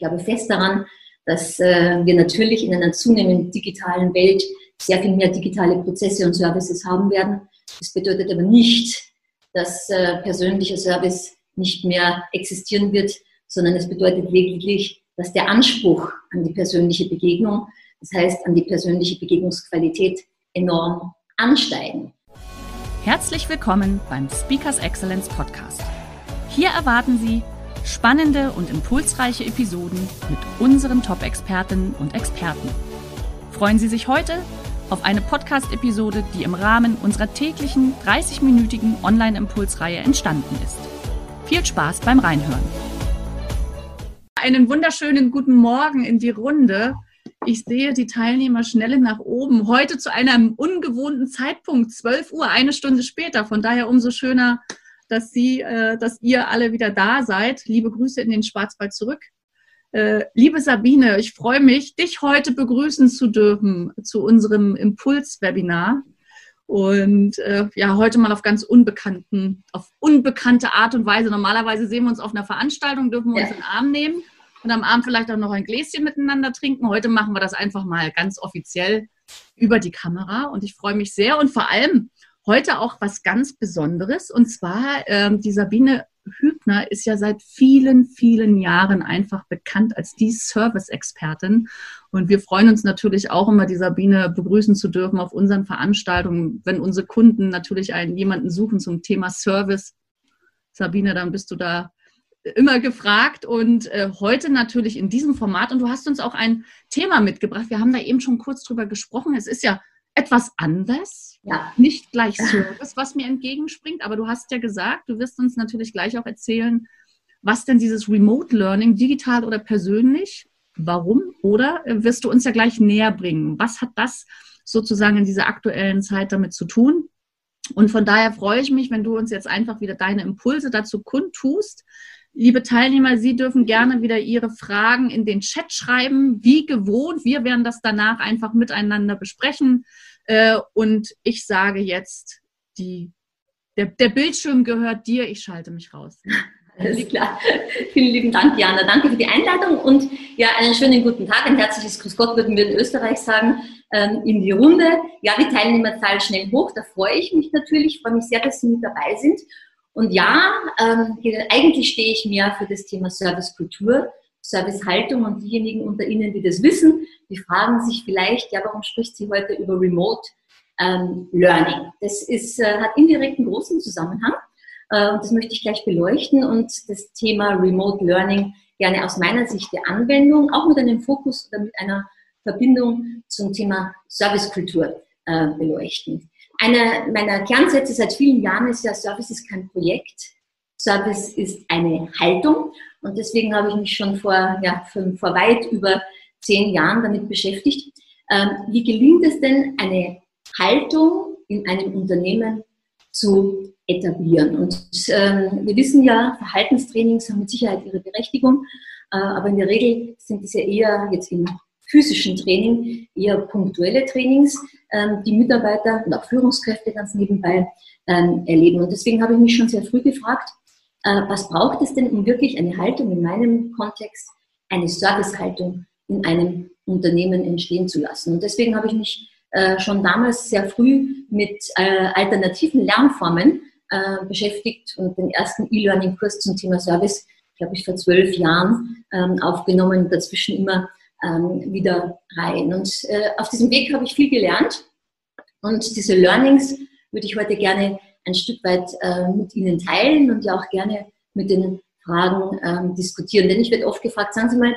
Ich glaube fest daran, dass äh, wir natürlich in einer zunehmend digitalen Welt sehr viel mehr digitale Prozesse und Services haben werden. Das bedeutet aber nicht, dass äh, persönlicher Service nicht mehr existieren wird, sondern es bedeutet lediglich, dass der Anspruch an die persönliche Begegnung, das heißt an die persönliche Begegnungsqualität, enorm ansteigen. Herzlich willkommen beim Speakers Excellence Podcast. Hier erwarten Sie spannende und impulsreiche Episoden mit unseren Top-Expertinnen und Experten. Freuen Sie sich heute auf eine Podcast-Episode, die im Rahmen unserer täglichen 30-minütigen Online-Impulsreihe entstanden ist. Viel Spaß beim Reinhören. Einen wunderschönen guten Morgen in die Runde. Ich sehe die Teilnehmer schnell nach oben. Heute zu einem ungewohnten Zeitpunkt, 12 Uhr, eine Stunde später. Von daher umso schöner, dass Sie, äh, dass ihr alle wieder da seid. Liebe Grüße in den Schwarzwald zurück. Äh, liebe Sabine, ich freue mich, dich heute begrüßen zu dürfen zu unserem Impuls-Webinar. Und äh, ja, heute mal auf ganz unbekannten, auf unbekannte Art und Weise. Normalerweise sehen wir uns auf einer Veranstaltung, dürfen wir uns in den Arm nehmen und am Abend vielleicht auch noch ein Gläschen miteinander trinken. Heute machen wir das einfach mal ganz offiziell über die Kamera und ich freue mich sehr und vor allem heute auch was ganz Besonderes und zwar ähm, die Sabine Hübner ist ja seit vielen, vielen Jahren einfach bekannt als die Service-Expertin. Und wir freuen uns natürlich auch immer, die Sabine begrüßen zu dürfen auf unseren Veranstaltungen, wenn unsere Kunden natürlich einen jemanden suchen zum Thema Service. Sabine, dann bist du da immer gefragt und äh, heute natürlich in diesem Format. Und du hast uns auch ein Thema mitgebracht. Wir haben da eben schon kurz drüber gesprochen. Es ist ja etwas anders, ja. nicht gleich Service, was mir entgegenspringt. Aber du hast ja gesagt, du wirst uns natürlich gleich auch erzählen, was denn dieses Remote Learning, digital oder persönlich, warum? Oder äh, wirst du uns ja gleich näher bringen? Was hat das sozusagen in dieser aktuellen Zeit damit zu tun? Und von daher freue ich mich, wenn du uns jetzt einfach wieder deine Impulse dazu kundtust. Liebe Teilnehmer, Sie dürfen gerne wieder Ihre Fragen in den Chat schreiben, wie gewohnt. Wir werden das danach einfach miteinander besprechen. Äh, und ich sage jetzt, die, der, der Bildschirm gehört dir, ich schalte mich raus. Alles klar. Vielen lieben Dank, Jana. Danke für die Einladung und ja, einen schönen guten Tag. Ein herzliches Grüß Gott würden wir in Österreich sagen, ähm, in die Runde. Ja, die Teilnehmerzahl schnell hoch. Da freue ich mich natürlich. Ich freue mich sehr, dass Sie mit dabei sind. Und ja, ähm, eigentlich stehe ich mehr für das Thema Servicekultur, Servicehaltung und diejenigen unter Ihnen, die das wissen, die fragen sich vielleicht, ja, warum spricht sie heute über Remote ähm, Learning? Das ist, äh, hat indirekt einen großen Zusammenhang äh, und das möchte ich gleich beleuchten und das Thema Remote Learning gerne aus meiner Sicht der Anwendung, auch mit einem Fokus oder mit einer Verbindung zum Thema Servicekultur äh, beleuchten. Einer meiner Kernsätze seit vielen Jahren ist ja, Service ist kein Projekt, Service ist eine Haltung. Und deswegen habe ich mich schon vor, ja, vor weit über zehn Jahren damit beschäftigt. Ähm, wie gelingt es denn, eine Haltung in einem Unternehmen zu etablieren? Und ähm, wir wissen ja, Verhaltenstrainings haben mit Sicherheit ihre Berechtigung, äh, aber in der Regel sind es ja eher jetzt im physischen Training eher punktuelle Trainings, ähm, die Mitarbeiter und auch Führungskräfte ganz nebenbei erleben. Und deswegen habe ich mich schon sehr früh gefragt, äh, was braucht es denn, um wirklich eine Haltung in meinem Kontext, eine Servicehaltung in einem Unternehmen entstehen zu lassen. Und deswegen habe ich mich äh, schon damals sehr früh mit äh, alternativen Lernformen beschäftigt und den ersten E-Learning-Kurs zum Thema Service, glaube ich, vor zwölf Jahren ähm, aufgenommen, dazwischen immer ähm, wieder rein. Und äh, auf diesem Weg habe ich viel gelernt und diese Learnings würde ich heute gerne ein Stück weit äh, mit Ihnen teilen und ja auch gerne mit den Fragen ähm, diskutieren. Denn ich werde oft gefragt, sagen Sie mal,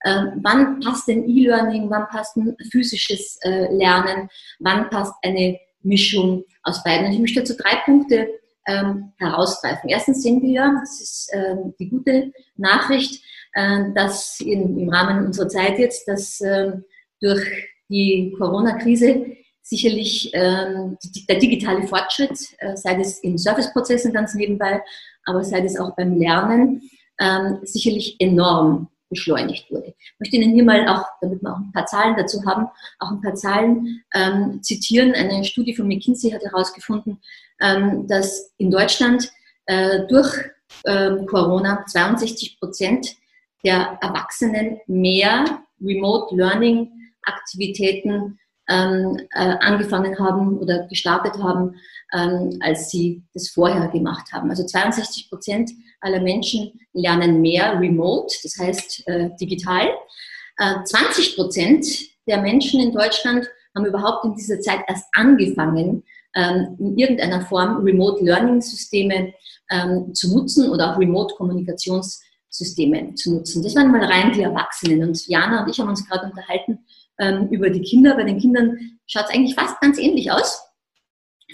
äh, wann passt denn E-Learning, wann passt ein physisches äh, Lernen, wann passt eine Mischung aus beiden. Und ich möchte dazu drei Punkte ähm, herausgreifen. Erstens sehen wir, das ist ähm, die gute Nachricht, äh, dass in, im Rahmen unserer Zeit jetzt, dass äh, durch die Corona-Krise sicherlich ähm, der digitale Fortschritt, äh, sei es in Serviceprozessen ganz nebenbei, aber sei es auch beim Lernen, ähm, sicherlich enorm beschleunigt wurde. Ich möchte Ihnen hier mal auch, damit wir auch ein paar Zahlen dazu haben, auch ein paar Zahlen ähm, zitieren. Eine Studie von McKinsey hat herausgefunden, ähm, dass in Deutschland äh, durch ähm, Corona 62 Prozent der Erwachsenen mehr Remote Learning Aktivitäten ähm, äh, angefangen haben oder gestartet haben, ähm, als sie das vorher gemacht haben. Also 62 Prozent aller Menschen lernen mehr remote, das heißt äh, digital. Äh, 20 Prozent der Menschen in Deutschland haben überhaupt in dieser Zeit erst angefangen, ähm, in irgendeiner Form Remote Learning Systeme ähm, zu nutzen oder auch Remote Kommunikationssysteme zu nutzen. Das waren mal rein die Erwachsenen. Und Jana und ich haben uns gerade unterhalten ähm, über die Kinder. Bei den Kindern schaut es eigentlich fast ganz ähnlich aus.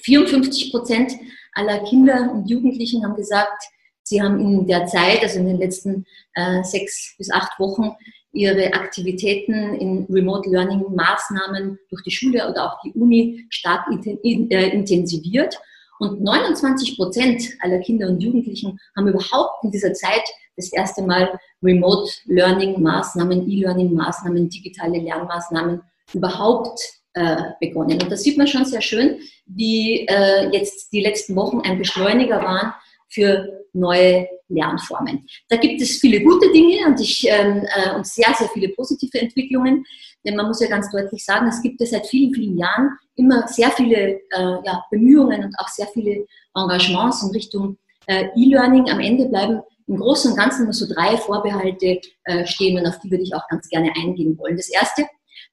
54 Prozent aller Kinder und Jugendlichen haben gesagt, sie haben in der Zeit, also in den letzten äh, sechs bis acht Wochen, ihre Aktivitäten in Remote Learning Maßnahmen durch die Schule oder auch die Uni stark äh, intensiviert. Und 29 Prozent aller Kinder und Jugendlichen haben überhaupt in dieser Zeit das erste Mal Remote Learning Maßnahmen, E-Learning Maßnahmen, digitale Lernmaßnahmen überhaupt äh, begonnen. Und da sieht man schon sehr schön, wie äh, jetzt die letzten Wochen ein Beschleuniger waren für neue Lernformen. Da gibt es viele gute Dinge und, ich, ähm, äh, und sehr, sehr viele positive Entwicklungen. Denn man muss ja ganz deutlich sagen, es gibt ja seit vielen, vielen Jahren immer sehr viele äh, ja, Bemühungen und auch sehr viele Engagements in Richtung äh, E-Learning. Am Ende bleiben im Großen und Ganzen nur so drei Vorbehalte äh, stehen und auf die würde ich auch ganz gerne eingehen wollen. Das erste,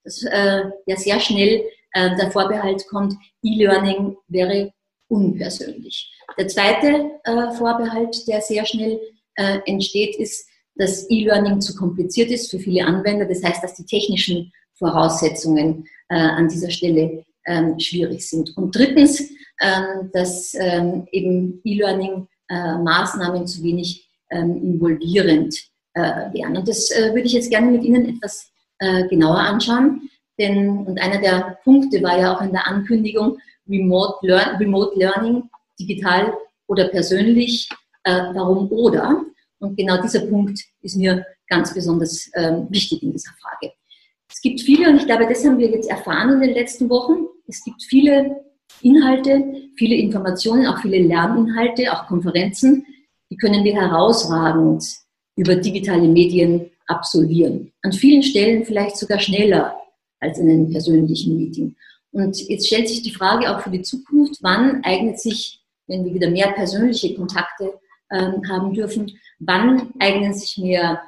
dass äh, ja sehr schnell äh, der Vorbehalt kommt, E-Learning wäre unpersönlich. Der zweite äh, Vorbehalt, der sehr schnell äh, entsteht, ist, dass E-Learning zu kompliziert ist für viele Anwender. Das heißt, dass die technischen Voraussetzungen äh, an dieser Stelle ähm, schwierig sind. Und drittens, ähm, dass ähm, eben E-Learning-Maßnahmen zu wenig involvierend äh, wären. Und das äh, würde ich jetzt gerne mit Ihnen etwas äh, genauer anschauen. Denn, und einer der Punkte war ja auch in der Ankündigung, Remote, Learn, Remote Learning, digital oder persönlich, warum oder? Und genau dieser Punkt ist mir ganz besonders ähm, wichtig in dieser Frage. Es gibt viele, und ich glaube, das haben wir jetzt erfahren in den letzten Wochen, es gibt viele Inhalte, viele Informationen, auch viele Lerninhalte, auch Konferenzen, die können wir herausragend über digitale Medien absolvieren. An vielen Stellen vielleicht sogar schneller als in einem persönlichen Meeting. Und jetzt stellt sich die Frage auch für die Zukunft, wann eignet sich, wenn wir wieder mehr persönliche Kontakte ähm, haben dürfen, wann eignen sich mehr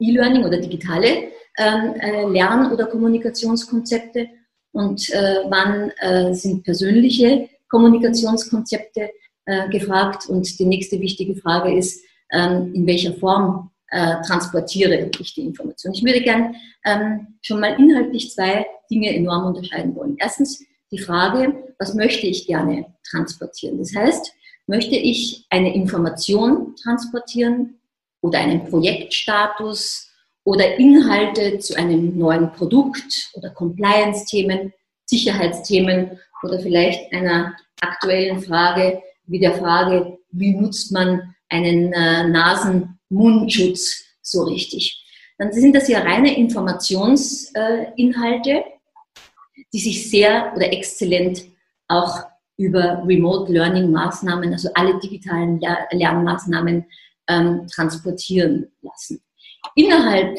E-Learning oder digitale ähm, äh, Lern- oder Kommunikationskonzepte und äh, wann äh, sind persönliche Kommunikationskonzepte äh, gefragt. Und die nächste wichtige Frage ist, ähm, in welcher Form äh, transportiere ich die Information. Ich würde gern ähm, schon mal inhaltlich zwei Dinge enorm unterscheiden wollen. Erstens die Frage, was möchte ich gerne transportieren? Das heißt, möchte ich eine Information transportieren oder einen Projektstatus oder Inhalte zu einem neuen Produkt oder Compliance-Themen, Sicherheitsthemen oder vielleicht einer aktuellen Frage wie der Frage, wie nutzt man einen äh, Nasen-Mundschutz so richtig. Dann sind das ja reine Informationsinhalte, äh, die sich sehr oder exzellent auch über Remote Learning Maßnahmen, also alle digitalen Lernmaßnahmen ähm, transportieren lassen. Innerhalb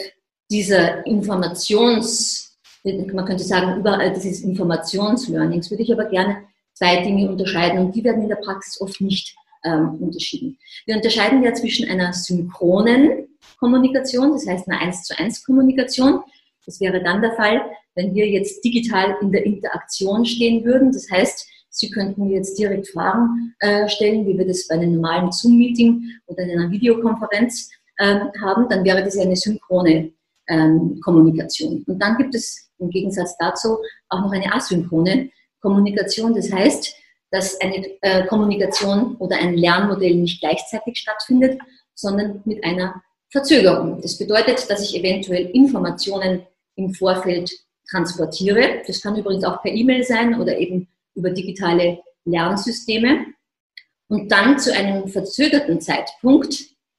dieser Informations, man könnte sagen, überall dieses Informationslearnings würde ich aber gerne zwei Dinge unterscheiden und die werden in der Praxis oft nicht ähm, unterschieden. Wir unterscheiden ja zwischen einer synchronen Kommunikation, das heißt einer 1 zu 1 Kommunikation. Das wäre dann der Fall, wenn wir jetzt digital in der Interaktion stehen würden. Das heißt, Sie könnten jetzt direkt Fragen äh, stellen, wie wir das bei einem normalen Zoom-Meeting oder in einer Videokonferenz äh, haben. Dann wäre das ja eine synchrone ähm, Kommunikation. Und dann gibt es im Gegensatz dazu auch noch eine asynchrone Kommunikation. Das heißt, dass eine äh, Kommunikation oder ein Lernmodell nicht gleichzeitig stattfindet, sondern mit einer Verzögerung. Das bedeutet, dass ich eventuell Informationen im Vorfeld transportiere. Das kann übrigens auch per E-Mail sein oder eben über digitale Lernsysteme. Und dann zu einem verzögerten Zeitpunkt,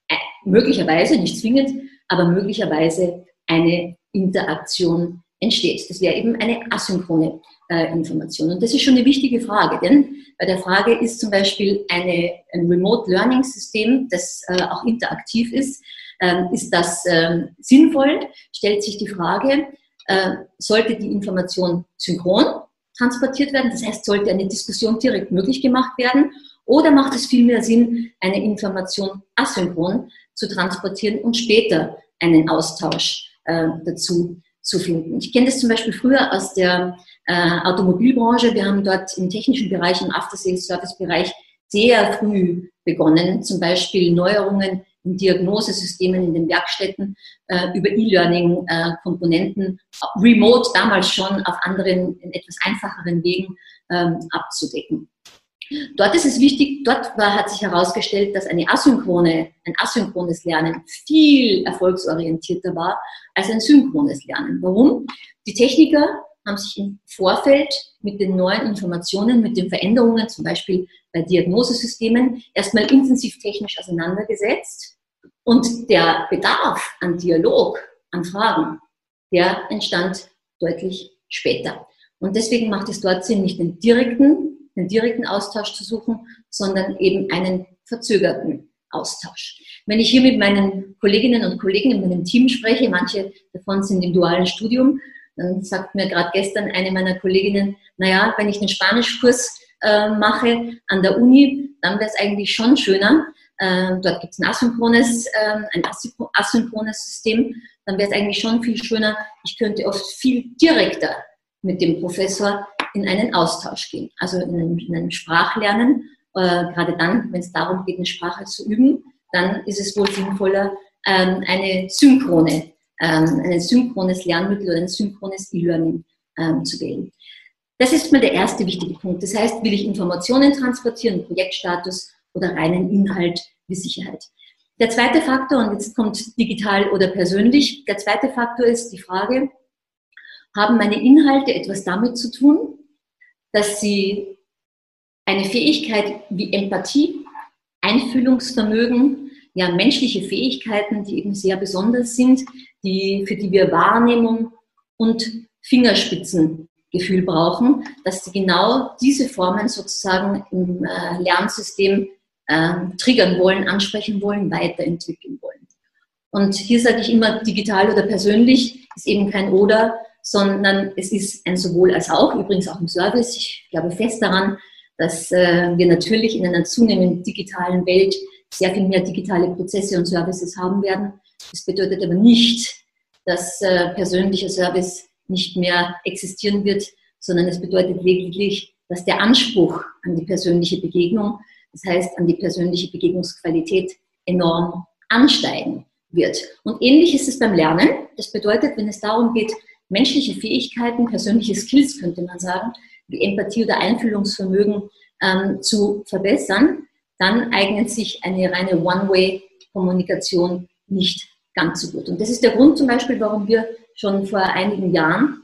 äh, möglicherweise, nicht zwingend, aber möglicherweise eine Interaktion entsteht. Das wäre eben eine asynchrone äh, Information. Und das ist schon eine wichtige Frage, denn bei der Frage ist zum Beispiel eine, ein Remote Learning System, das äh, auch interaktiv ist, ähm, ist das ähm, sinnvoll? Stellt sich die Frage, äh, sollte die Information synchron transportiert werden? Das heißt, sollte eine Diskussion direkt möglich gemacht werden? Oder macht es viel mehr Sinn, eine Information asynchron zu transportieren und später einen Austausch äh, dazu zu finden? Ich kenne das zum Beispiel früher aus der äh, Automobilbranche. Wir haben dort im technischen Bereich, im After-Sales-Service-Bereich sehr früh begonnen, zum Beispiel Neuerungen in Diagnosesystemen in den Werkstätten äh, über E-Learning-Komponenten äh, remote damals schon auf anderen, in etwas einfacheren Wegen ähm, abzudecken. Dort ist es wichtig, dort war, hat sich herausgestellt, dass eine asynchrone, ein asynchrones Lernen viel erfolgsorientierter war als ein synchrones Lernen. Warum? Die Techniker haben sich im Vorfeld mit den neuen Informationen, mit den Veränderungen, zum Beispiel bei Diagnosesystemen, erstmal intensiv technisch auseinandergesetzt. Und der Bedarf an Dialog, an Fragen, der entstand deutlich später. Und deswegen macht es dort Sinn, nicht den direkten, den direkten Austausch zu suchen, sondern eben einen verzögerten Austausch. Wenn ich hier mit meinen Kolleginnen und Kollegen in meinem Team spreche, manche davon sind im dualen Studium, dann sagt mir gerade gestern eine meiner Kolleginnen, naja, wenn ich den Spanischkurs äh, mache an der Uni, dann wäre es eigentlich schon schöner. Äh, dort gibt es ein asynchrones, äh, ein asynchrones System. Dann wäre es eigentlich schon viel schöner. Ich könnte oft viel direkter mit dem Professor in einen Austausch gehen, also in in einen Sprachlernen. Äh, gerade dann, wenn es darum geht, eine Sprache zu üben, dann ist es wohl sinnvoller, ähm, eine synchrone, ähm, ein synchrones Lernmittel oder ein synchrones E-Learning ähm, zu wählen. Das ist mal der erste wichtige Punkt. Das heißt, will ich Informationen transportieren, Projektstatus oder reinen Inhalt wie Sicherheit. Der zweite Faktor, und jetzt kommt digital oder persönlich, der zweite Faktor ist die Frage, haben meine Inhalte etwas damit zu tun, dass sie eine Fähigkeit wie Empathie, Einfühlungsvermögen, ja, menschliche Fähigkeiten, die eben sehr besonders sind, die, für die wir Wahrnehmung und Fingerspitzen Gefühl brauchen, dass sie genau diese Formen sozusagen im äh, Lernsystem äh, triggern wollen, ansprechen wollen, weiterentwickeln wollen. Und hier sage ich immer, digital oder persönlich ist eben kein oder, sondern es ist ein sowohl als auch, übrigens auch im Service. Ich glaube fest daran, dass äh, wir natürlich in einer zunehmend digitalen Welt sehr viel mehr digitale Prozesse und Services haben werden. Das bedeutet aber nicht, dass äh, persönlicher Service nicht mehr existieren wird, sondern es bedeutet lediglich, dass der Anspruch an die persönliche Begegnung, das heißt an die persönliche Begegnungsqualität, enorm ansteigen wird. Und ähnlich ist es beim Lernen. Das bedeutet, wenn es darum geht, menschliche Fähigkeiten, persönliche Skills könnte man sagen, wie Empathie oder Einfühlungsvermögen ähm, zu verbessern, dann eignet sich eine reine One-Way-Kommunikation nicht ganz so gut. Und das ist der Grund zum Beispiel, warum wir schon vor einigen Jahren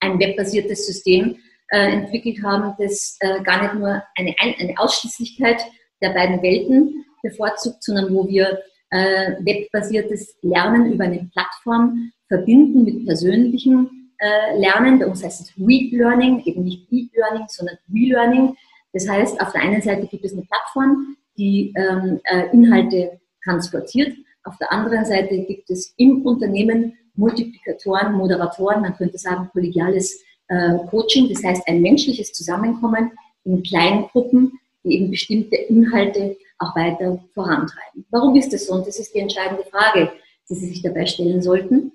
ein webbasiertes System äh, entwickelt haben, das äh, gar nicht nur eine, eine Ausschließlichkeit der beiden Welten bevorzugt, sondern wo wir äh, webbasiertes Lernen über eine Plattform verbinden mit persönlichem äh, Lernen. Bei uns heißt es Re-Learning, eben nicht E-Learning, sondern Re-Learning. Das heißt, auf der einen Seite gibt es eine Plattform, die ähm, äh, Inhalte transportiert. Auf der anderen Seite gibt es im Unternehmen Multiplikatoren, Moderatoren, man könnte sagen kollegiales äh, Coaching, das heißt ein menschliches Zusammenkommen in kleinen Gruppen, die eben bestimmte Inhalte auch weiter vorantreiben. Warum ist das so? Und das ist die entscheidende Frage, die Sie sich dabei stellen sollten.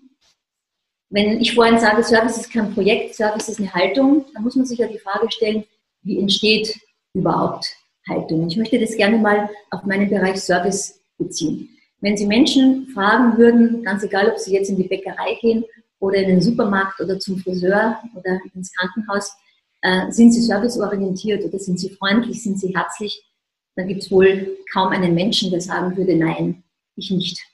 Wenn ich vorhin sage, Service ist kein Projekt, Service ist eine Haltung, dann muss man sich ja die Frage stellen, wie entsteht überhaupt Haltung? Ich möchte das gerne mal auf meinen Bereich Service beziehen. Wenn Sie Menschen fragen würden, ganz egal, ob Sie jetzt in die Bäckerei gehen oder in den Supermarkt oder zum Friseur oder ins Krankenhaus, äh, sind Sie serviceorientiert oder sind Sie freundlich, sind Sie herzlich, dann gibt es wohl kaum einen Menschen, der sagen würde, nein, ich nicht.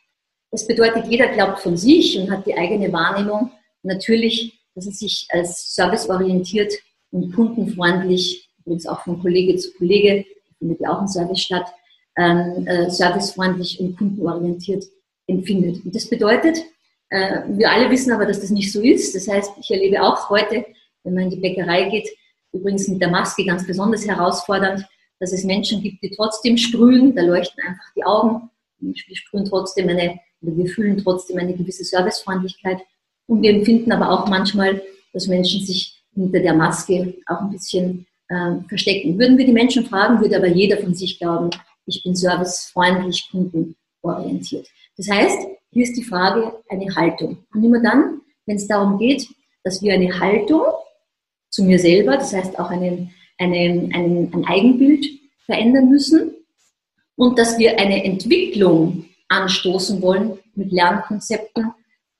Das bedeutet, jeder glaubt von sich und hat die eigene Wahrnehmung. Natürlich, dass er sich als serviceorientiert und kundenfreundlich, übrigens auch von Kollege zu Kollege, findet ja auch ein Service statt, ähm, äh, servicefreundlich und kundenorientiert empfindet. Und das bedeutet, äh, wir alle wissen aber, dass das nicht so ist. Das heißt, ich erlebe auch heute, wenn man in die Bäckerei geht, übrigens mit der Maske ganz besonders herausfordernd, dass es Menschen gibt, die trotzdem sprühen, da leuchten einfach die Augen. Wir sprühen trotzdem eine, wir fühlen trotzdem eine gewisse Servicefreundlichkeit. Und wir empfinden aber auch manchmal, dass Menschen sich hinter der Maske auch ein bisschen äh, verstecken. Würden wir die Menschen fragen, würde aber jeder von sich glauben, ich bin servicefreundlich, kundenorientiert. Das heißt, hier ist die Frage eine Haltung. Und immer dann, wenn es darum geht, dass wir eine Haltung zu mir selber, das heißt auch einen, einen, einen, ein Eigenbild verändern müssen und dass wir eine Entwicklung anstoßen wollen mit Lernkonzepten,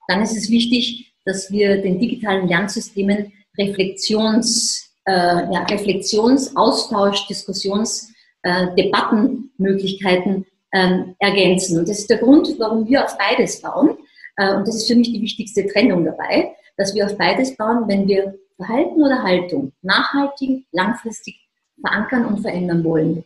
dann ist es wichtig, dass wir den digitalen Lernsystemen Reflexions, äh, ja, Reflexions, Austausch, Diskussions, äh, Debattenmöglichkeiten ähm, ergänzen. Und das ist der Grund, warum wir auf beides bauen. Äh, und das ist für mich die wichtigste Trennung dabei, dass wir auf beides bauen, wenn wir Verhalten oder Haltung nachhaltig, langfristig verankern und verändern wollen.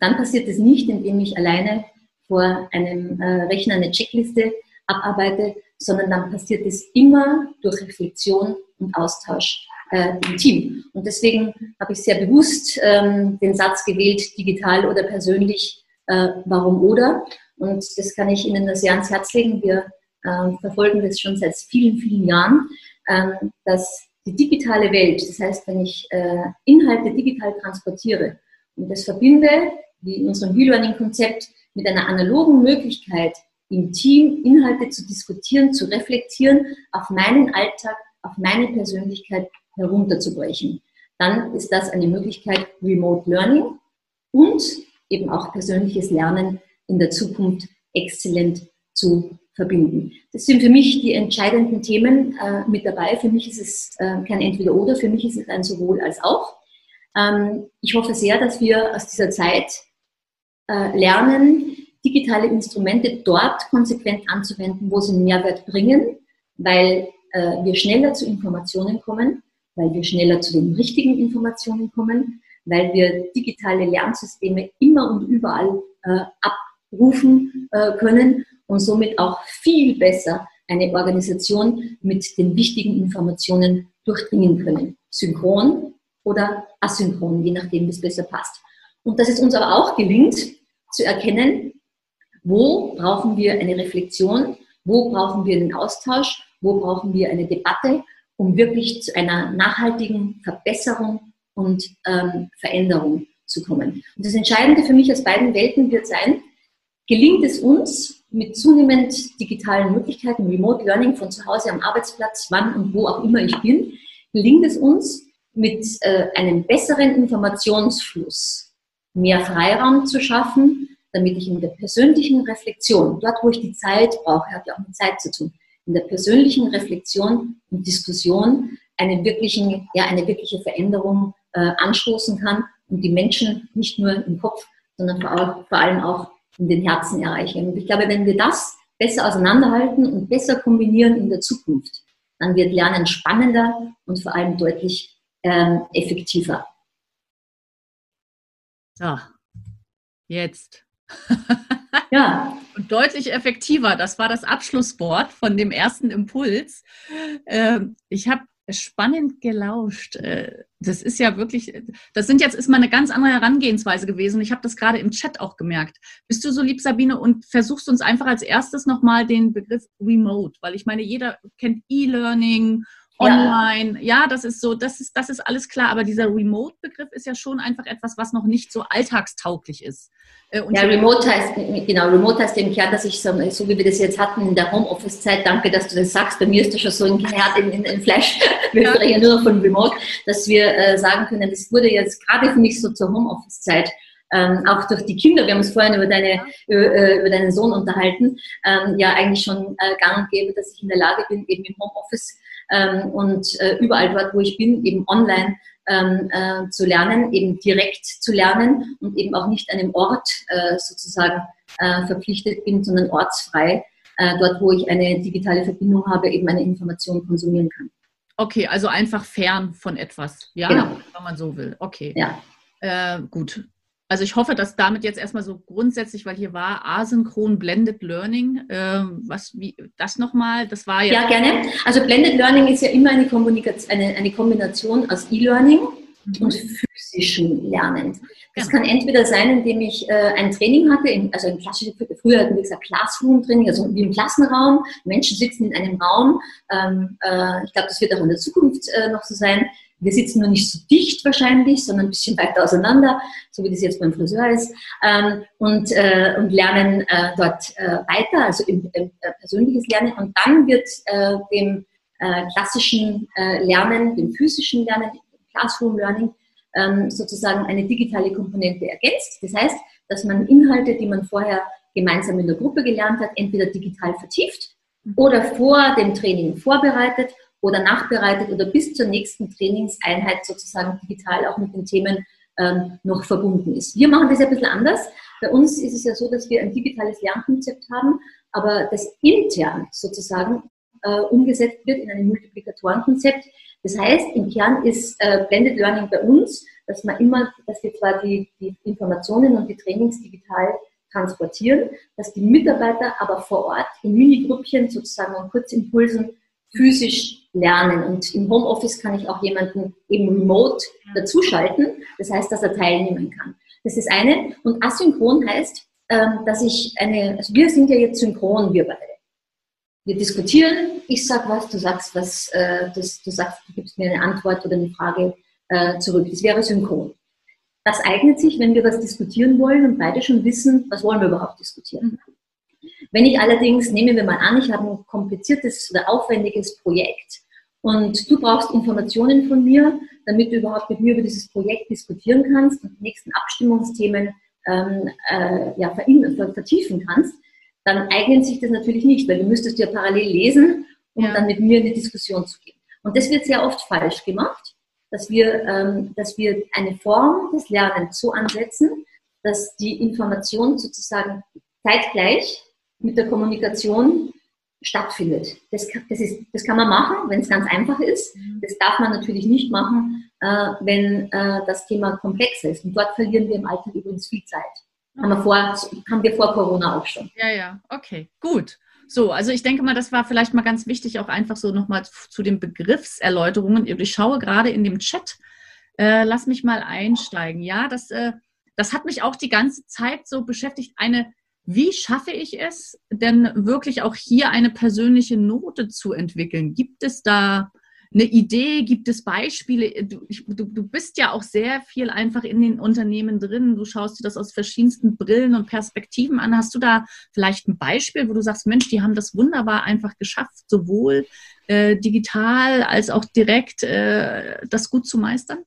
Dann passiert es nicht, indem ich alleine vor einem äh, Rechner eine Checkliste abarbeite, sondern dann passiert es immer durch Reflexion und Austausch äh, im Team. Und deswegen habe ich sehr bewusst ähm, den Satz gewählt, digital oder persönlich, äh, warum oder. Und das kann ich Ihnen sehr ans Herz legen. Wir äh, verfolgen das schon seit vielen, vielen Jahren, ähm, dass die digitale Welt, das heißt, wenn ich äh, Inhalte digital transportiere und das verbinde, wie in unserem E-Learning-Konzept, mit einer analogen Möglichkeit, im Team Inhalte zu diskutieren, zu reflektieren, auf meinen Alltag, auf meine Persönlichkeit herunterzubrechen. Dann ist das eine Möglichkeit, Remote Learning und eben auch persönliches Lernen in der Zukunft exzellent zu verbinden. Das sind für mich die entscheidenden Themen äh, mit dabei. Für mich ist es äh, kein Entweder-Oder, für mich ist es ein sowohl als auch. Ähm, ich hoffe sehr, dass wir aus dieser Zeit äh, lernen, digitale Instrumente dort konsequent anzuwenden, wo sie Mehrwert bringen, weil äh, wir schneller zu Informationen kommen, weil wir schneller zu den richtigen Informationen kommen, weil wir digitale Lernsysteme immer und überall äh, abrufen äh, können und somit auch viel besser eine Organisation mit den wichtigen Informationen durchdringen können. Synchron oder asynchron, je nachdem, wie es besser passt. Und dass es uns aber auch gelingt, zu erkennen, wo brauchen wir eine Reflexion, wo brauchen wir einen Austausch, wo brauchen wir eine Debatte, um wirklich zu einer nachhaltigen Verbesserung und ähm, Veränderung zu kommen. Und das Entscheidende für mich aus beiden Welten wird sein, gelingt es uns mit zunehmend digitalen Möglichkeiten, Remote Learning von zu Hause am Arbeitsplatz, wann und wo auch immer ich bin, gelingt es uns mit äh, einem besseren Informationsfluss mehr Freiraum zu schaffen, damit ich in der persönlichen Reflexion, dort wo ich die Zeit brauche, hat ja auch mit Zeit zu tun, in der persönlichen Reflexion und Diskussion eine, wirklichen, ja, eine wirkliche Veränderung äh, anstoßen kann und die Menschen nicht nur im Kopf, sondern vor, vor allem auch in den Herzen erreichen. Und ich glaube, wenn wir das besser auseinanderhalten und besser kombinieren in der Zukunft, dann wird Lernen spannender und vor allem deutlich ähm, effektiver. So, jetzt. ja. Und deutlich effektiver. Das war das Abschlusswort von dem ersten Impuls. Ähm, ich habe spannend gelauscht. Äh, das ist ja wirklich, das sind jetzt ist mal eine ganz andere Herangehensweise gewesen. Ich habe das gerade im Chat auch gemerkt. Bist du so lieb, Sabine, und versuchst uns einfach als erstes nochmal den Begriff Remote, weil ich meine, jeder kennt E-Learning online. Ja. ja, das ist so, das ist, das ist alles klar. Aber dieser Remote-Begriff ist ja schon einfach etwas, was noch nicht so alltagstauglich ist. Äh, und ja, Remote heißt, genau, Remote heißt im Kern, dass ich so, so wie wir das jetzt hatten in der Homeoffice-Zeit, danke, dass du das sagst, bei mir ist das schon so ein Herd in, in, in Flash, wir ja. sprechen nur noch von Remote, dass wir äh, sagen können, das wurde jetzt gerade für mich so zur Homeoffice-Zeit ähm, auch durch die Kinder, wir haben uns vorhin über, deine, äh, über deinen Sohn unterhalten, ähm, ja eigentlich schon äh, gang und gäbe, dass ich in der Lage bin, eben im Homeoffice ähm, und äh, überall dort, wo ich bin, eben online ähm, äh, zu lernen, eben direkt zu lernen und eben auch nicht einem Ort äh, sozusagen äh, verpflichtet bin, sondern ortsfrei äh, dort, wo ich eine digitale Verbindung habe, eben eine Information konsumieren kann. Okay, also einfach fern von etwas, ja, genau. wenn man so will. Okay. Ja. Äh, gut. Also ich hoffe, dass damit jetzt erstmal so grundsätzlich, weil hier war asynchron Blended Learning, äh, was wie das nochmal, das war ja. Ja, gerne. Also Blended Learning ist ja immer eine, Kommunikation, eine, eine Kombination aus E-Learning mhm. und physischen Lernen. Das genau. kann entweder sein, indem ich äh, ein Training hatte, in, also ein klassisches, früher hatten wir gesagt Classroom-Training, also wie im Klassenraum. Menschen sitzen in einem Raum. Ähm, äh, ich glaube, das wird auch in der Zukunft äh, noch so sein. Wir sitzen nur nicht so dicht wahrscheinlich, sondern ein bisschen weiter auseinander, so wie das jetzt beim Friseur ist, ähm, und, äh, und lernen äh, dort äh, weiter, also im, äh, persönliches Lernen. Und dann wird äh, dem äh, klassischen Lernen, dem physischen Lernen, Classroom Learning, ähm, sozusagen eine digitale Komponente ergänzt. Das heißt, dass man Inhalte, die man vorher gemeinsam in der Gruppe gelernt hat, entweder digital vertieft oder vor dem Training vorbereitet oder nachbereitet oder bis zur nächsten Trainingseinheit sozusagen digital auch mit den Themen ähm, noch verbunden ist. Wir machen das ein bisschen anders. Bei uns ist es ja so, dass wir ein digitales Lernkonzept haben, aber das intern sozusagen äh, umgesetzt wird in einem Multiplikatorenkonzept, das heißt, im Kern ist äh, Blended Learning bei uns, dass man immer, dass wir zwar die, die Informationen und die Trainings digital transportieren, dass die Mitarbeiter aber vor Ort in Minigrüppchen sozusagen an Kurzimpulsen physisch lernen. Und im Homeoffice kann ich auch jemanden eben remote dazuschalten, das heißt, dass er teilnehmen kann. Das ist eine. Und asynchron heißt, ähm, dass ich eine, also wir sind ja jetzt synchron, wir beide. Wir diskutieren, ich sage was, du sagst was, äh, das, du sagst, du gibst mir eine Antwort oder eine Frage äh, zurück. Das wäre synchron. Das eignet sich, wenn wir was diskutieren wollen und beide schon wissen, was wollen wir überhaupt diskutieren. Wenn ich allerdings, nehmen wir mal an, ich habe ein kompliziertes oder aufwendiges Projekt und du brauchst Informationen von mir, damit du überhaupt mit mir über dieses Projekt diskutieren kannst und die nächsten Abstimmungsthemen ähm, äh, ja, vertiefen kannst, dann eignet sich das natürlich nicht, weil du müsstest ja parallel lesen, um ja. dann mit mir in die Diskussion zu gehen. Und das wird sehr oft falsch gemacht, dass wir, ähm, dass wir eine Form des Lernens so ansetzen, dass die Information sozusagen zeitgleich mit der Kommunikation stattfindet. Das, das, ist, das kann man machen, wenn es ganz einfach ist. Mhm. Das darf man natürlich nicht machen, äh, wenn äh, das Thema komplex ist. Und dort verlieren wir im Alltag übrigens viel Zeit. Haben wir, vor, haben wir vor Corona auch schon. Ja, ja, okay, gut. So, also ich denke mal, das war vielleicht mal ganz wichtig, auch einfach so nochmal zu den Begriffserläuterungen. Ich schaue gerade in dem Chat, äh, lass mich mal einsteigen. Ja, das, äh, das hat mich auch die ganze Zeit so beschäftigt. Eine, wie schaffe ich es denn wirklich auch hier eine persönliche Note zu entwickeln? Gibt es da eine Idee? Gibt es Beispiele? Du, du, du bist ja auch sehr viel einfach in den Unternehmen drin. Du schaust dir das aus verschiedensten Brillen und Perspektiven an. Hast du da vielleicht ein Beispiel, wo du sagst, Mensch, die haben das wunderbar einfach geschafft, sowohl äh, digital als auch direkt äh, das gut zu meistern?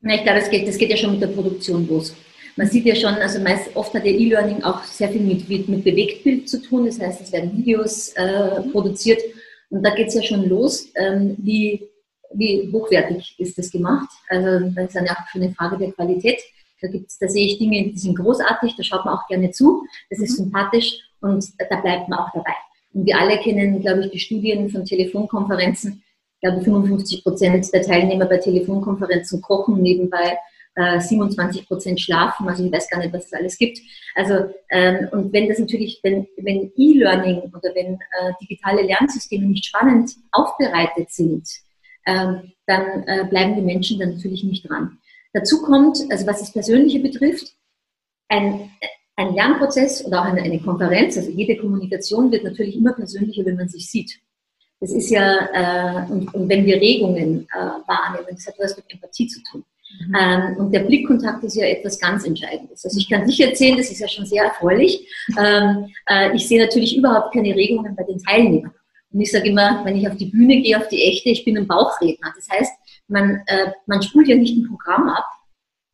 Na, ich glaube, das geht, das geht ja schon mit der Produktion los. Man sieht ja schon, also meist, oft hat ja E-Learning auch sehr viel mit, mit Bewegtbild zu tun. Das heißt, es werden Videos äh, produziert. Und da geht es ja schon los, ähm, wie wie hochwertig ist das gemacht? Also das ist ja auch schon eine Frage der Qualität. Da, gibt's, da sehe ich Dinge, die sind großartig, da schaut man auch gerne zu, das ist mhm. sympathisch und da bleibt man auch dabei. Und wir alle kennen, glaube ich, die Studien von Telefonkonferenzen. Ich glaube, 55 Prozent der Teilnehmer bei Telefonkonferenzen kochen nebenbei, äh, 27 Prozent schlafen. Also ich weiß gar nicht, was es alles gibt. Also ähm, und wenn das natürlich, wenn, wenn E-Learning oder wenn äh, digitale Lernsysteme nicht spannend aufbereitet sind, ähm, dann äh, bleiben die Menschen dann natürlich nicht dran. Dazu kommt, also was das Persönliche betrifft, ein, ein Lernprozess oder auch eine, eine Konferenz, also jede Kommunikation wird natürlich immer persönlicher, wenn man sich sieht. Das ist ja, äh, und, und, wenn wir Regungen äh, wahrnehmen, das hat was mit Empathie zu tun. Mhm. Ähm, und der Blickkontakt ist ja etwas ganz Entscheidendes. Also ich kann dich erzählen, das ist ja schon sehr erfreulich. Ähm, äh, ich sehe natürlich überhaupt keine Regungen bei den Teilnehmern. Und ich sage immer, wenn ich auf die Bühne gehe, auf die echte, ich bin ein Bauchredner. Das heißt, man, äh, man spult ja nicht ein Programm ab.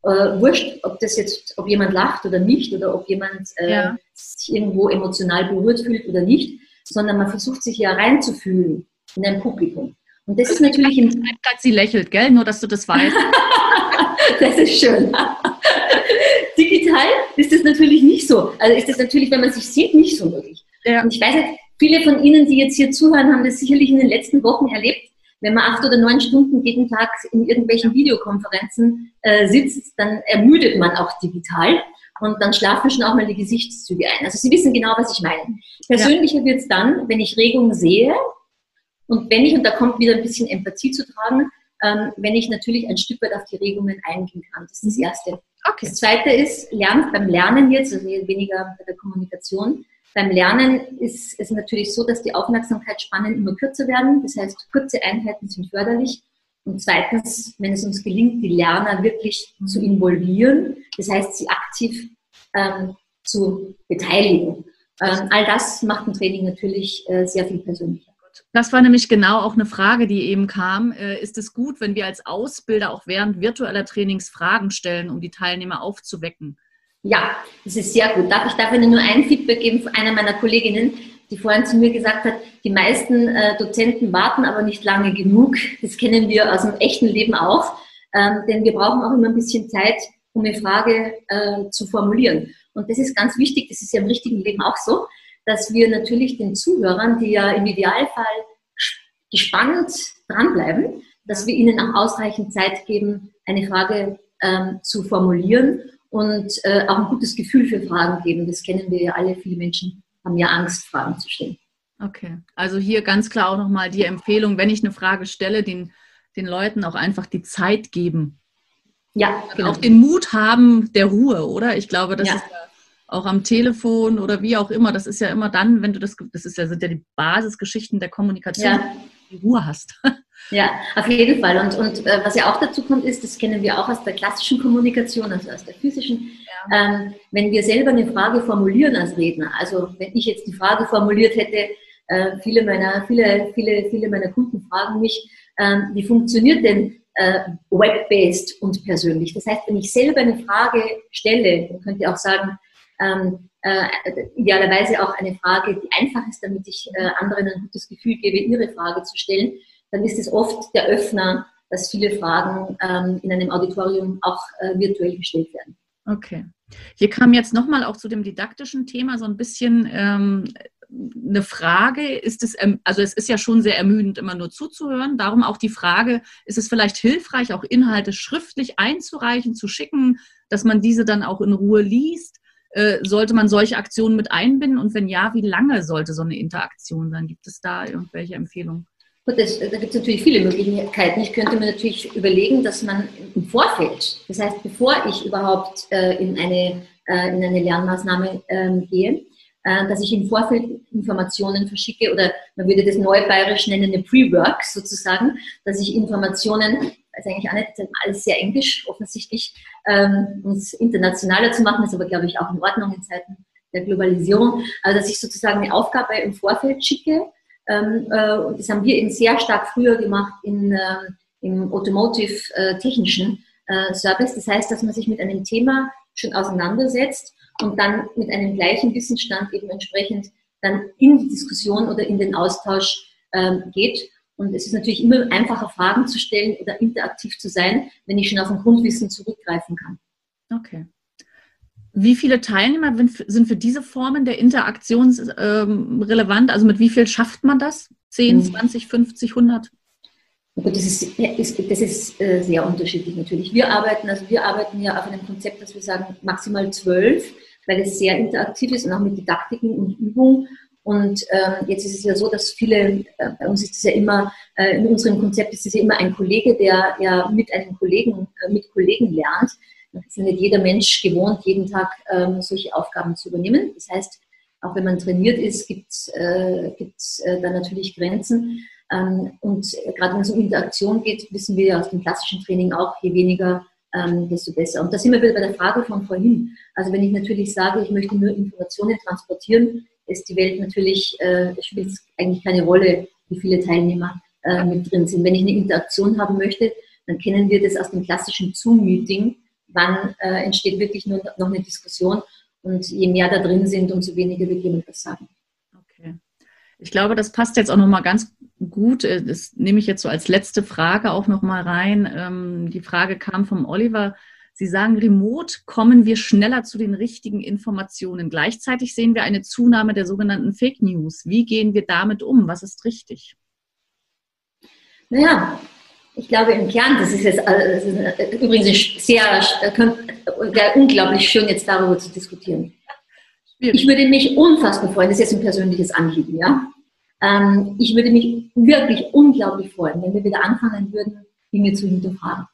Äh, wurscht, ob das jetzt, ob jemand lacht oder nicht, oder ob jemand äh, ja. sich irgendwo emotional berührt fühlt oder nicht, sondern man versucht sich ja reinzufühlen in ein Publikum. Und das ist natürlich im Sie lächelt, gell? Nur, dass du das weißt. das ist schön. Digital ist das natürlich nicht so. Also ist das natürlich, wenn man sich sieht, nicht so möglich. Ja. Und ich weiß nicht, viele von Ihnen, die jetzt hier zuhören, haben das sicherlich in den letzten Wochen erlebt. Wenn man acht oder neun Stunden jeden Tag in irgendwelchen Videokonferenzen äh, sitzt, dann ermüdet man auch digital und dann schlafen schon auch mal die Gesichtszüge ein. Also Sie wissen genau, was ich meine. Persönlicher ja. wird es dann, wenn ich Regungen sehe und wenn ich, und da kommt wieder ein bisschen Empathie zu tragen, ähm, wenn ich natürlich ein Stück weit auf die Regungen eingehen kann. Das ist das Erste. Okay. Das Zweite ist, lernt beim Lernen jetzt, also weniger bei der Kommunikation, beim Lernen ist es natürlich so, dass die Aufmerksamkeitsspannen immer kürzer werden. Das heißt, kurze Einheiten sind förderlich. Und zweitens, wenn es uns gelingt, die Lerner wirklich zu involvieren, das heißt, sie aktiv ähm, zu beteiligen. Ähm, all das macht ein Training natürlich äh, sehr viel persönlicher. Das war nämlich genau auch eine Frage, die eben kam. Äh, ist es gut, wenn wir als Ausbilder auch während virtueller Trainings Fragen stellen, um die Teilnehmer aufzuwecken? Ja, das ist sehr gut. Darf ich darf Ihnen nur ein Feedback geben von einer meiner Kolleginnen, die vorhin zu mir gesagt hat, die meisten äh, Dozenten warten aber nicht lange genug. Das kennen wir aus dem echten Leben auch. Ähm, denn wir brauchen auch immer ein bisschen Zeit, um eine Frage äh, zu formulieren. Und das ist ganz wichtig, das ist ja im richtigen Leben auch so, dass wir natürlich den Zuhörern, die ja im Idealfall gespannt dranbleiben, dass wir ihnen auch ausreichend Zeit geben, eine Frage ähm, zu formulieren und äh, auch ein gutes Gefühl für Fragen geben. Das kennen wir ja alle. Viele Menschen haben ja Angst, Fragen zu stellen. Okay, also hier ganz klar auch nochmal die Empfehlung, wenn ich eine Frage stelle, den, den Leuten auch einfach die Zeit geben. Ja, genau. Auch den Mut haben der Ruhe, oder? Ich glaube, das ja. ist ja auch am Telefon oder wie auch immer. Das ist ja immer dann, wenn du das, das ist ja, sind ja die Basisgeschichten der Kommunikation, ja. die Ruhe hast. Ja, auf jeden Fall. Und, und äh, was ja auch dazu kommt, ist, das kennen wir auch aus der klassischen Kommunikation, also aus der physischen, ja. ähm, wenn wir selber eine Frage formulieren als Redner, also wenn ich jetzt die Frage formuliert hätte, äh, viele meiner, viele, viele, viele meiner Kunden fragen mich, äh, wie funktioniert denn äh, web-based und persönlich? Das heißt, wenn ich selber eine Frage stelle, dann könnt ihr auch sagen, ähm, äh, idealerweise auch eine Frage, die einfach ist, damit ich äh, anderen ein gutes Gefühl gebe, ihre Frage zu stellen, dann ist es oft der Öffner, dass viele Fragen ähm, in einem Auditorium auch äh, virtuell gestellt werden. Okay. Hier kam jetzt nochmal auch zu dem didaktischen Thema so ein bisschen ähm, eine Frage. Ist es, also es ist ja schon sehr ermüdend, immer nur zuzuhören. Darum auch die Frage, ist es vielleicht hilfreich, auch Inhalte schriftlich einzureichen, zu schicken, dass man diese dann auch in Ruhe liest? Äh, sollte man solche Aktionen mit einbinden? Und wenn ja, wie lange sollte so eine Interaktion sein? Gibt es da irgendwelche Empfehlungen? Gut, das, da gibt es natürlich viele Möglichkeiten. Ich könnte mir natürlich überlegen, dass man im Vorfeld, das heißt, bevor ich überhaupt äh, in, eine, äh, in eine Lernmaßnahme ähm, gehe, äh, dass ich im Vorfeld Informationen verschicke oder man würde das neubayerisch nennen, eine Pre-Work sozusagen, dass ich Informationen, also eigentlich auch nicht, alles sehr englisch offensichtlich, ähm, um es internationaler zu machen, ist aber glaube ich auch in Ordnung in Zeiten der Globalisierung, also dass ich sozusagen eine Aufgabe im Vorfeld schicke, ähm, äh, und das haben wir eben sehr stark früher gemacht in, ähm, im Automotive-technischen äh, Service. Das heißt, dass man sich mit einem Thema schon auseinandersetzt und dann mit einem gleichen Wissensstand eben entsprechend dann in die Diskussion oder in den Austausch ähm, geht. Und es ist natürlich immer einfacher, Fragen zu stellen oder interaktiv zu sein, wenn ich schon auf ein Grundwissen zurückgreifen kann. Okay. Wie viele Teilnehmer sind für diese Formen der Interaktion ähm, relevant? Also mit wie viel schafft man das? 10, 20, 50, 100? Das ist, das ist äh, sehr unterschiedlich natürlich. Wir arbeiten, also wir arbeiten ja auf einem Konzept, dass wir sagen maximal zwölf, weil es sehr interaktiv ist und auch mit Didaktiken und Übung. Und ähm, jetzt ist es ja so, dass viele, äh, bei uns ist es ja immer, äh, in unserem Konzept ist es ja immer ein Kollege, der ja mit einem Kollegen, äh, mit Kollegen lernt. Das ist ja nicht jeder Mensch gewohnt, jeden Tag ähm, solche Aufgaben zu übernehmen. Das heißt, auch wenn man trainiert ist, gibt es äh, äh, da natürlich Grenzen. Ähm, und gerade wenn es um Interaktion geht, wissen wir ja aus dem klassischen Training auch, je weniger, ähm, desto besser. Und da sind wir wieder bei der Frage von vorhin. Also wenn ich natürlich sage, ich möchte nur Informationen transportieren, ist die Welt natürlich, äh, spielt es eigentlich keine Rolle, wie viele Teilnehmer äh, mit drin sind. Wenn ich eine Interaktion haben möchte, dann kennen wir das aus dem klassischen Zoom-Meeting wann äh, entsteht wirklich nur noch eine Diskussion. Und je mehr da drin sind, umso weniger wird jemand was sagen. Okay. Ich glaube, das passt jetzt auch nochmal ganz gut. Äh, das nehme ich jetzt so als letzte Frage auch nochmal rein. Ähm, die Frage kam vom Oliver. Sie sagen, remote kommen wir schneller zu den richtigen Informationen. Gleichzeitig sehen wir eine Zunahme der sogenannten Fake News. Wie gehen wir damit um? Was ist richtig? Naja, ich glaube im Kern, das ist jetzt das ist übrigens sehr, wäre unglaublich schön, jetzt darüber zu diskutieren. Ich würde mich unfassbar freuen, das ist jetzt ein persönliches Anliegen, ja. Ähm, ich würde mich wirklich unglaublich freuen, wenn wir wieder anfangen würden, Dinge zu hinterfragen.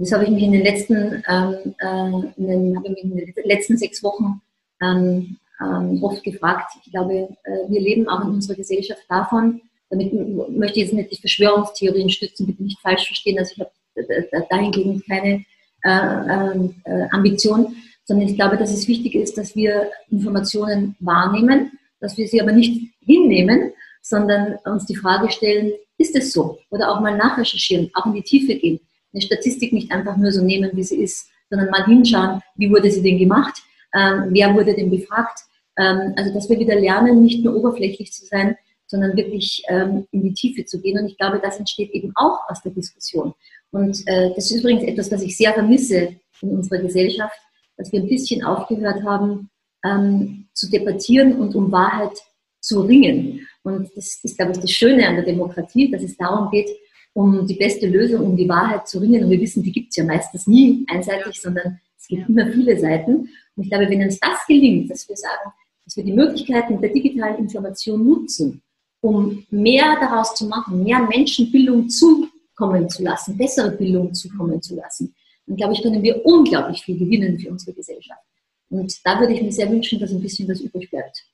Das habe ich mich in den letzten, ähm, äh, in den, in den letzten sechs Wochen ähm, ähm, oft gefragt. Ich glaube, äh, wir leben auch in unserer Gesellschaft davon, damit möchte ich jetzt nicht die Verschwörungstheorien stützen, bitte nicht falsch verstehen, also ich habe dahingehend keine äh, ähm, äh, Ambition, sondern ich glaube, dass es wichtig ist, dass wir Informationen wahrnehmen, dass wir sie aber nicht hinnehmen, sondern uns die Frage stellen, ist es so? Oder auch mal nachrecherchieren, auch in die Tiefe gehen eine Statistik nicht einfach nur so nehmen, wie sie ist, sondern mal hinschauen, wie wurde sie denn gemacht, ähm, wer wurde denn befragt. Ähm, also, dass wir wieder lernen, nicht nur oberflächlich zu sein, sondern wirklich ähm, in die Tiefe zu gehen. Und ich glaube, das entsteht eben auch aus der Diskussion. Und äh, das ist übrigens etwas, was ich sehr vermisse in unserer Gesellschaft, dass wir ein bisschen aufgehört haben, ähm, zu debattieren und um Wahrheit zu ringen. Und das ist, glaube ich, das Schöne an der Demokratie, dass es darum geht, um die beste Lösung, um die Wahrheit zu ringen. Und wir wissen, die gibt es ja meistens nie einseitig, ja. sondern es gibt ja. immer viele Seiten. Und ich glaube, wenn uns das gelingt, dass wir sagen, dass wir die Möglichkeiten der digitalen Information nutzen, um mehr daraus zu machen, mehr Menschen Bildung zukommen zu lassen, bessere Bildung zukommen zu lassen, dann glaube ich, können wir unglaublich viel gewinnen für unsere Gesellschaft. Und da würde ich mir sehr wünschen, dass ein bisschen was übrig bleibt.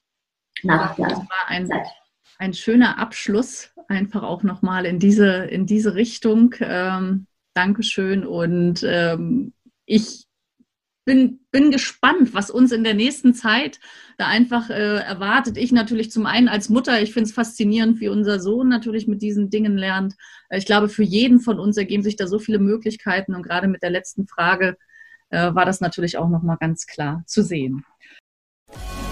Nach der Zeit. Ein schöner Abschluss einfach auch nochmal in diese, in diese Richtung. Ähm, Dankeschön und ähm, ich bin, bin gespannt, was uns in der nächsten Zeit da einfach äh, erwartet. Ich natürlich zum einen als Mutter, ich finde es faszinierend, wie unser Sohn natürlich mit diesen Dingen lernt. Äh, ich glaube, für jeden von uns ergeben sich da so viele Möglichkeiten und gerade mit der letzten Frage äh, war das natürlich auch nochmal ganz klar zu sehen.